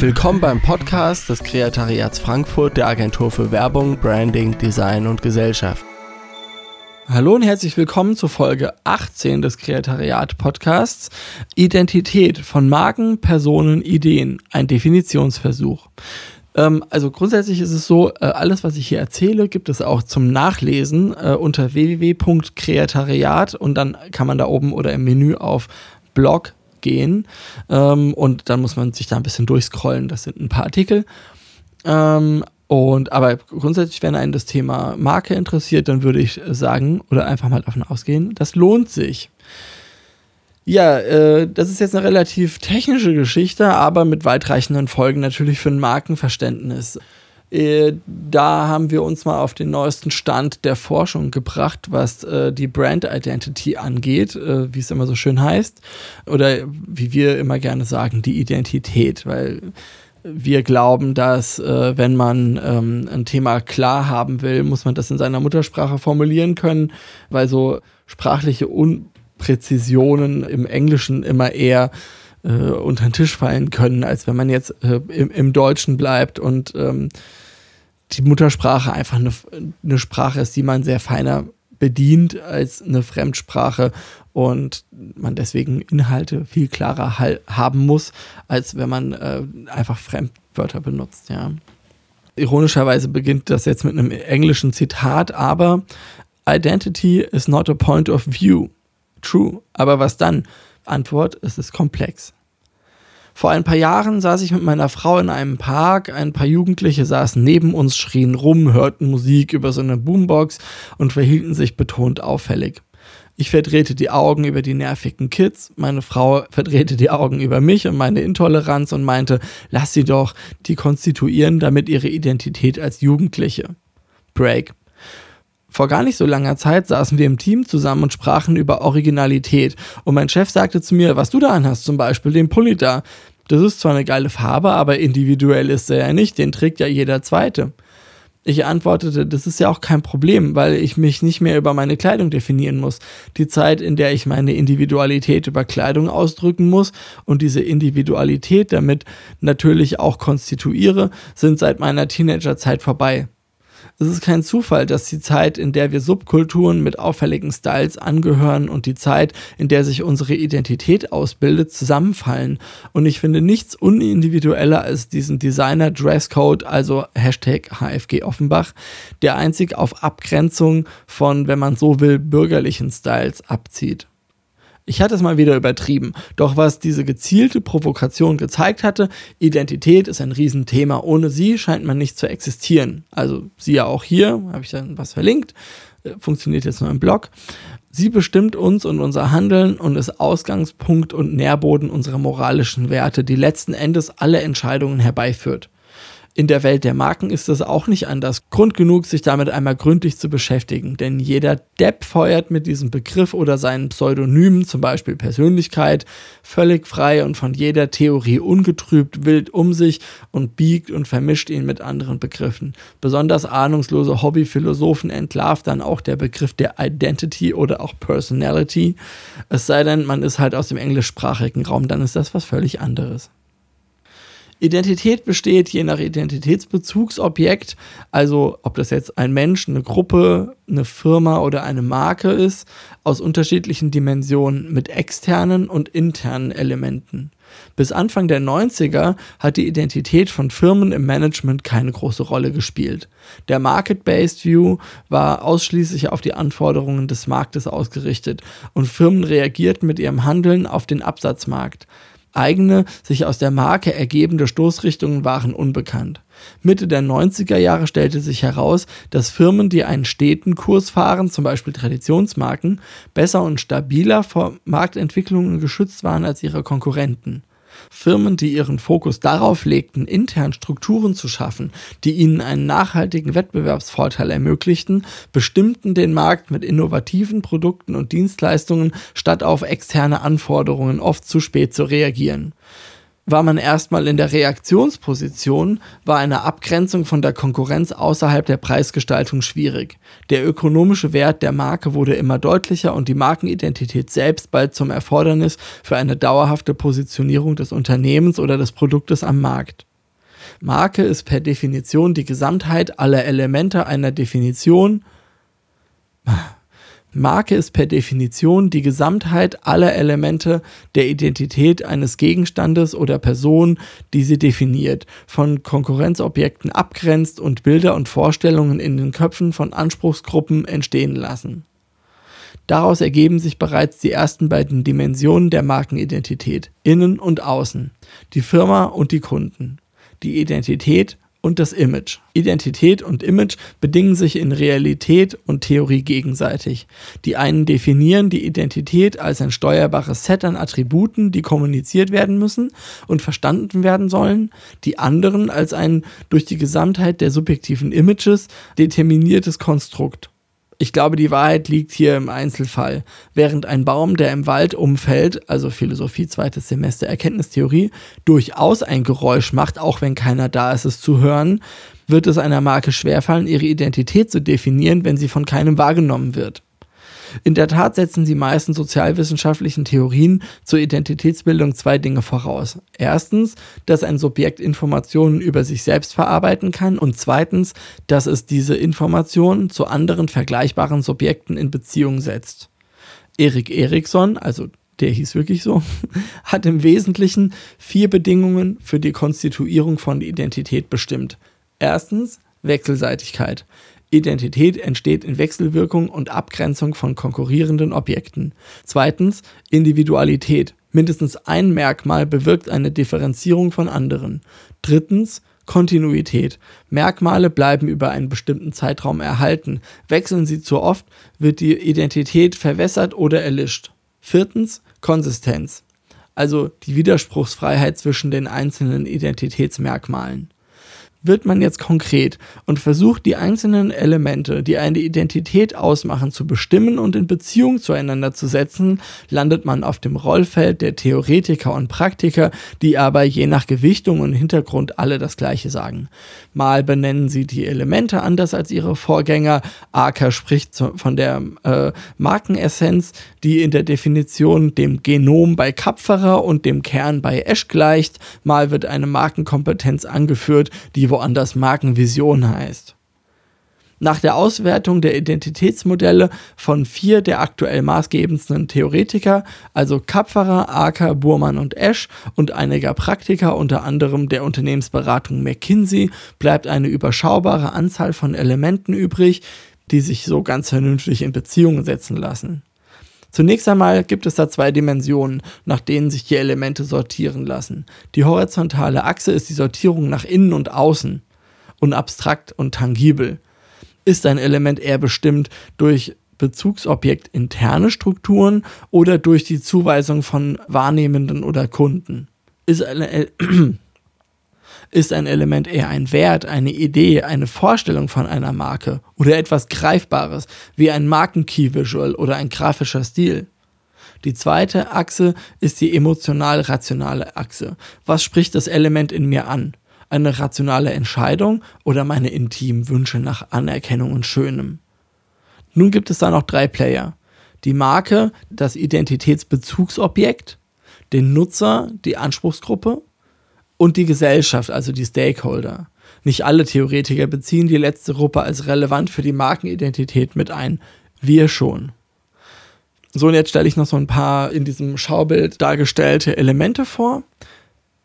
Willkommen beim Podcast des Kreatariats Frankfurt der Agentur für Werbung, Branding, Design und Gesellschaft. Hallo und herzlich willkommen zur Folge 18 des Kreatariat Podcasts Identität von Marken, Personen, Ideen, ein Definitionsversuch. Ähm, also grundsätzlich ist es so, äh, alles, was ich hier erzähle, gibt es auch zum Nachlesen äh, unter www.kreatariat und dann kann man da oben oder im Menü auf Blog gehen ähm, und dann muss man sich da ein bisschen durchscrollen. Das sind ein paar Artikel. Ähm, und aber grundsätzlich, wenn einen das Thema Marke interessiert, dann würde ich sagen oder einfach mal davon ausgehen, das lohnt sich. Ja, äh, das ist jetzt eine relativ technische Geschichte, aber mit weitreichenden Folgen natürlich für ein Markenverständnis. Äh, da haben wir uns mal auf den neuesten Stand der Forschung gebracht, was äh, die Brand Identity angeht, äh, wie es immer so schön heißt. Oder wie wir immer gerne sagen, die Identität, weil wir glauben, dass äh, wenn man ähm, ein Thema klar haben will, muss man das in seiner Muttersprache formulieren können, weil so sprachliche Unpräzisionen im Englischen immer eher äh, unter den Tisch fallen können, als wenn man jetzt äh, im, im, Deutschen bleibt und ähm, die Muttersprache einfach eine, eine Sprache ist, die man sehr feiner bedient als eine Fremdsprache und man deswegen Inhalte viel klarer haben muss, als wenn man äh, einfach Fremdwörter benutzt, ja. Ironischerweise beginnt das jetzt mit einem englischen Zitat, aber Identity is not a point of view. True. Aber was dann? Antwort, es ist komplex. Vor ein paar Jahren saß ich mit meiner Frau in einem Park, ein paar Jugendliche saßen neben uns, schrien rum, hörten Musik über so eine Boombox und verhielten sich betont auffällig. Ich verdrehte die Augen über die nervigen Kids, meine Frau verdrehte die Augen über mich und meine Intoleranz und meinte, lass sie doch, die konstituieren damit ihre Identität als Jugendliche. Break. Vor gar nicht so langer Zeit saßen wir im Team zusammen und sprachen über Originalität. Und mein Chef sagte zu mir, was du da anhast, zum Beispiel den Pulli da. Das ist zwar eine geile Farbe, aber individuell ist er ja nicht, den trägt ja jeder Zweite. Ich antwortete, das ist ja auch kein Problem, weil ich mich nicht mehr über meine Kleidung definieren muss. Die Zeit, in der ich meine Individualität über Kleidung ausdrücken muss und diese Individualität damit natürlich auch konstituiere, sind seit meiner Teenagerzeit vorbei. Es ist kein Zufall, dass die Zeit, in der wir Subkulturen mit auffälligen Styles angehören und die Zeit, in der sich unsere Identität ausbildet, zusammenfallen. Und ich finde nichts unindividueller als diesen Designer-Dresscode, also Hashtag HFG Offenbach, der einzig auf Abgrenzung von, wenn man so will, bürgerlichen Styles abzieht. Ich hatte es mal wieder übertrieben. Doch was diese gezielte Provokation gezeigt hatte, Identität ist ein Riesenthema. Ohne sie scheint man nicht zu existieren. Also sie ja auch hier, habe ich dann was verlinkt, äh, funktioniert jetzt nur im Blog. Sie bestimmt uns und unser Handeln und ist Ausgangspunkt und Nährboden unserer moralischen Werte, die letzten Endes alle Entscheidungen herbeiführt. In der Welt der Marken ist es auch nicht anders. Grund genug, sich damit einmal gründlich zu beschäftigen, denn jeder Depp feuert mit diesem Begriff oder seinen Pseudonymen, zum Beispiel Persönlichkeit, völlig frei und von jeder Theorie ungetrübt wild um sich und biegt und vermischt ihn mit anderen Begriffen. Besonders ahnungslose Hobbyphilosophen entlarvt dann auch der Begriff der Identity oder auch Personality. Es sei denn, man ist halt aus dem englischsprachigen Raum, dann ist das was völlig anderes. Identität besteht je nach Identitätsbezugsobjekt, also ob das jetzt ein Mensch, eine Gruppe, eine Firma oder eine Marke ist, aus unterschiedlichen Dimensionen mit externen und internen Elementen. Bis Anfang der 90er hat die Identität von Firmen im Management keine große Rolle gespielt. Der Market-Based View war ausschließlich auf die Anforderungen des Marktes ausgerichtet und Firmen reagierten mit ihrem Handeln auf den Absatzmarkt. Eigene, sich aus der Marke ergebende Stoßrichtungen waren unbekannt. Mitte der 90er Jahre stellte sich heraus, dass Firmen, die einen steten Kurs fahren, zum Beispiel Traditionsmarken, besser und stabiler vor Marktentwicklungen geschützt waren als ihre Konkurrenten. Firmen, die ihren Fokus darauf legten, intern Strukturen zu schaffen, die ihnen einen nachhaltigen Wettbewerbsvorteil ermöglichten, bestimmten den Markt mit innovativen Produkten und Dienstleistungen, statt auf externe Anforderungen oft zu spät zu reagieren war man erstmal in der Reaktionsposition, war eine Abgrenzung von der Konkurrenz außerhalb der Preisgestaltung schwierig. Der ökonomische Wert der Marke wurde immer deutlicher und die Markenidentität selbst bald zum Erfordernis für eine dauerhafte Positionierung des Unternehmens oder des Produktes am Markt. Marke ist per Definition die Gesamtheit aller Elemente einer Definition. Marke ist per Definition die Gesamtheit aller Elemente der Identität eines Gegenstandes oder Person, die sie definiert, von Konkurrenzobjekten abgrenzt und Bilder und Vorstellungen in den Köpfen von Anspruchsgruppen entstehen lassen. Daraus ergeben sich bereits die ersten beiden Dimensionen der Markenidentität, innen und außen, die Firma und die Kunden, die Identität und das Image. Identität und Image bedingen sich in Realität und Theorie gegenseitig. Die einen definieren die Identität als ein steuerbares Set an Attributen, die kommuniziert werden müssen und verstanden werden sollen, die anderen als ein durch die Gesamtheit der subjektiven Images determiniertes Konstrukt. Ich glaube, die Wahrheit liegt hier im Einzelfall. Während ein Baum, der im Wald umfällt, also Philosophie, zweites Semester Erkenntnistheorie, durchaus ein Geräusch macht, auch wenn keiner da ist, es zu hören, wird es einer Marke schwerfallen, ihre Identität zu definieren, wenn sie von keinem wahrgenommen wird. In der Tat setzen die meisten sozialwissenschaftlichen Theorien zur Identitätsbildung zwei Dinge voraus. Erstens, dass ein Subjekt Informationen über sich selbst verarbeiten kann und zweitens, dass es diese Informationen zu anderen vergleichbaren Subjekten in Beziehung setzt. Erik Erikson, also der hieß wirklich so, hat im Wesentlichen vier Bedingungen für die Konstituierung von Identität bestimmt. Erstens Wechselseitigkeit. Identität entsteht in Wechselwirkung und Abgrenzung von konkurrierenden Objekten. Zweitens Individualität. Mindestens ein Merkmal bewirkt eine Differenzierung von anderen. Drittens Kontinuität. Merkmale bleiben über einen bestimmten Zeitraum erhalten. Wechseln sie zu oft, wird die Identität verwässert oder erlischt. Viertens Konsistenz. Also die Widerspruchsfreiheit zwischen den einzelnen Identitätsmerkmalen wird man jetzt konkret und versucht die einzelnen Elemente, die eine Identität ausmachen, zu bestimmen und in Beziehung zueinander zu setzen, landet man auf dem Rollfeld der Theoretiker und Praktiker, die aber je nach Gewichtung und Hintergrund alle das gleiche sagen. Mal benennen sie die Elemente anders als ihre Vorgänger, Aker spricht von der äh, Markenessenz, die in der Definition dem Genom bei Kapferer und dem Kern bei Esch gleicht, mal wird eine Markenkompetenz angeführt, die woanders Markenvision heißt. Nach der Auswertung der Identitätsmodelle von vier der aktuell maßgebendsten Theoretiker, also Kapferer, Aker, Burmann und Esch und einiger Praktiker, unter anderem der Unternehmensberatung McKinsey, bleibt eine überschaubare Anzahl von Elementen übrig, die sich so ganz vernünftig in Beziehung setzen lassen. Zunächst einmal gibt es da zwei Dimensionen, nach denen sich die Elemente sortieren lassen. Die horizontale Achse ist die Sortierung nach innen und außen und abstrakt und tangibel. Ist ein Element eher bestimmt durch Bezugsobjekt interne Strukturen oder durch die Zuweisung von Wahrnehmenden oder Kunden? Ist eine, ist ein Element eher ein Wert, eine Idee, eine Vorstellung von einer Marke oder etwas Greifbares wie ein Marken-Key-Visual oder ein grafischer Stil. Die zweite Achse ist die emotional-rationale Achse. Was spricht das Element in mir an? Eine rationale Entscheidung oder meine intimen Wünsche nach Anerkennung und Schönem? Nun gibt es da noch drei Player. Die Marke, das Identitätsbezugsobjekt, den Nutzer, die Anspruchsgruppe und die Gesellschaft, also die Stakeholder. Nicht alle Theoretiker beziehen die letzte Gruppe als relevant für die Markenidentität mit ein. Wir schon. So, und jetzt stelle ich noch so ein paar in diesem Schaubild dargestellte Elemente vor.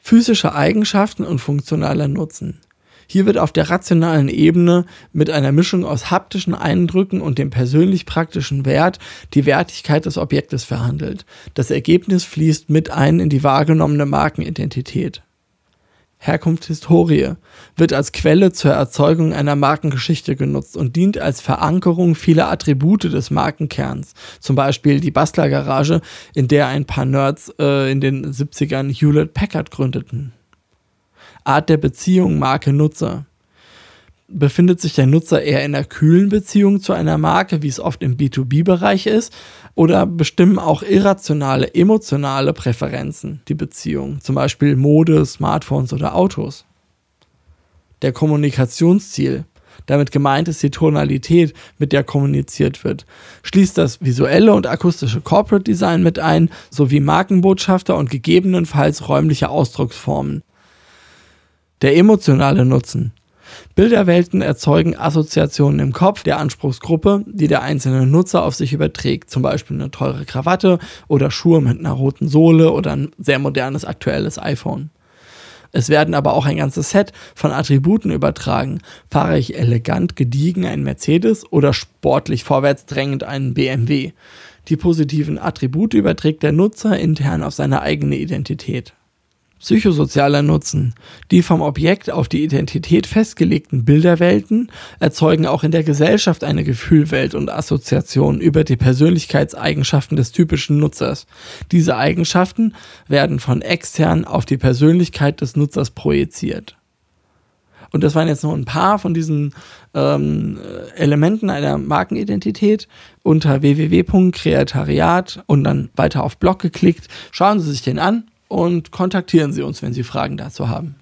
Physische Eigenschaften und funktionaler Nutzen. Hier wird auf der rationalen Ebene mit einer Mischung aus haptischen Eindrücken und dem persönlich praktischen Wert die Wertigkeit des Objektes verhandelt. Das Ergebnis fließt mit ein in die wahrgenommene Markenidentität. Herkunft Historie wird als Quelle zur Erzeugung einer Markengeschichte genutzt und dient als Verankerung vieler Attribute des Markenkerns. Zum Beispiel die Bastlergarage, in der ein paar Nerds äh, in den 70ern Hewlett Packard gründeten. Art der Beziehung Marke-Nutzer befindet sich der Nutzer eher in einer kühlen Beziehung zu einer Marke, wie es oft im B2B-Bereich ist, oder bestimmen auch irrationale, emotionale Präferenzen die Beziehung, zum Beispiel Mode, Smartphones oder Autos. Der Kommunikationsziel, damit gemeint ist die Tonalität, mit der kommuniziert wird, schließt das visuelle und akustische Corporate Design mit ein, sowie Markenbotschafter und gegebenenfalls räumliche Ausdrucksformen. Der emotionale Nutzen. Bilderwelten erzeugen Assoziationen im Kopf der Anspruchsgruppe, die der einzelne Nutzer auf sich überträgt. Zum Beispiel eine teure Krawatte oder Schuhe mit einer roten Sohle oder ein sehr modernes aktuelles iPhone. Es werden aber auch ein ganzes Set von Attributen übertragen. Fahre ich elegant gediegen einen Mercedes oder sportlich vorwärtsdrängend einen BMW? Die positiven Attribute überträgt der Nutzer intern auf seine eigene Identität. Psychosozialer Nutzen. Die vom Objekt auf die Identität festgelegten Bilderwelten erzeugen auch in der Gesellschaft eine Gefühlwelt und Assoziation über die Persönlichkeitseigenschaften des typischen Nutzers. Diese Eigenschaften werden von extern auf die Persönlichkeit des Nutzers projiziert. Und das waren jetzt nur ein paar von diesen ähm, Elementen einer Markenidentität unter www.kreatariat und dann weiter auf Blog geklickt. Schauen Sie sich den an und kontaktieren Sie uns, wenn Sie Fragen dazu haben.